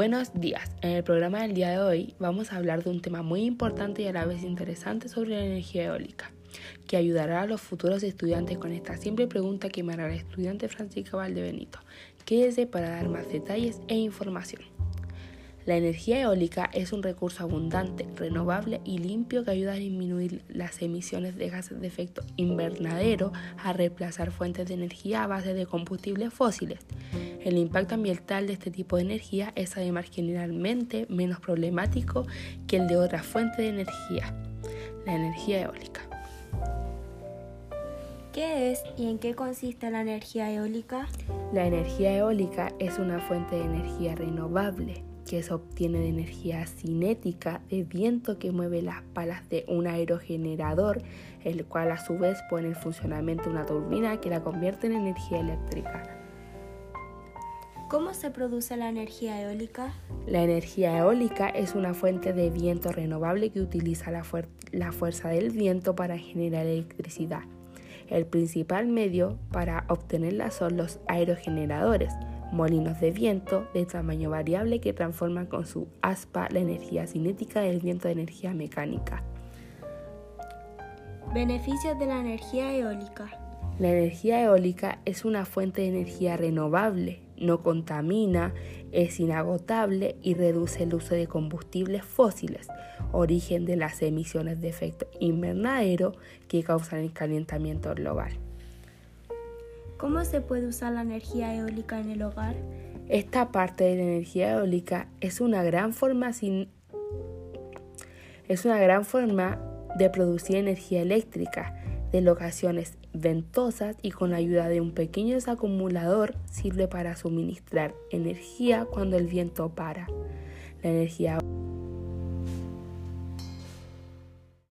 Buenos días. En el programa del día de hoy vamos a hablar de un tema muy importante y a la vez interesante sobre la energía eólica, que ayudará a los futuros estudiantes con esta simple pregunta que me hará la estudiante Francisca Valdebenito. Quédese para dar más detalles e información. La energía eólica es un recurso abundante, renovable y limpio que ayuda a disminuir las emisiones de gases de efecto invernadero, a reemplazar fuentes de energía a base de combustibles fósiles. El impacto ambiental de este tipo de energía es además generalmente menos problemático que el de otra fuente de energía, la energía eólica. ¿Qué es y en qué consiste la energía eólica? La energía eólica es una fuente de energía renovable que se obtiene de energía cinética de viento que mueve las palas de un aerogenerador, el cual a su vez pone en funcionamiento una turbina que la convierte en energía eléctrica. ¿Cómo se produce la energía eólica? La energía eólica es una fuente de viento renovable que utiliza la, la fuerza del viento para generar electricidad. El principal medio para obtenerla son los aerogeneradores, molinos de viento de tamaño variable que transforman con su aspa la energía cinética del viento de energía mecánica. Beneficios de la energía eólica. La energía eólica es una fuente de energía renovable, no contamina, es inagotable y reduce el uso de combustibles fósiles, origen de las emisiones de efecto invernadero que causan el calentamiento global. ¿Cómo se puede usar la energía eólica en el hogar? Esta parte de la energía eólica es una gran forma es una gran forma de producir energía eléctrica de locaciones ventosas y con la ayuda de un pequeño acumulador sirve para suministrar energía cuando el viento para. La energía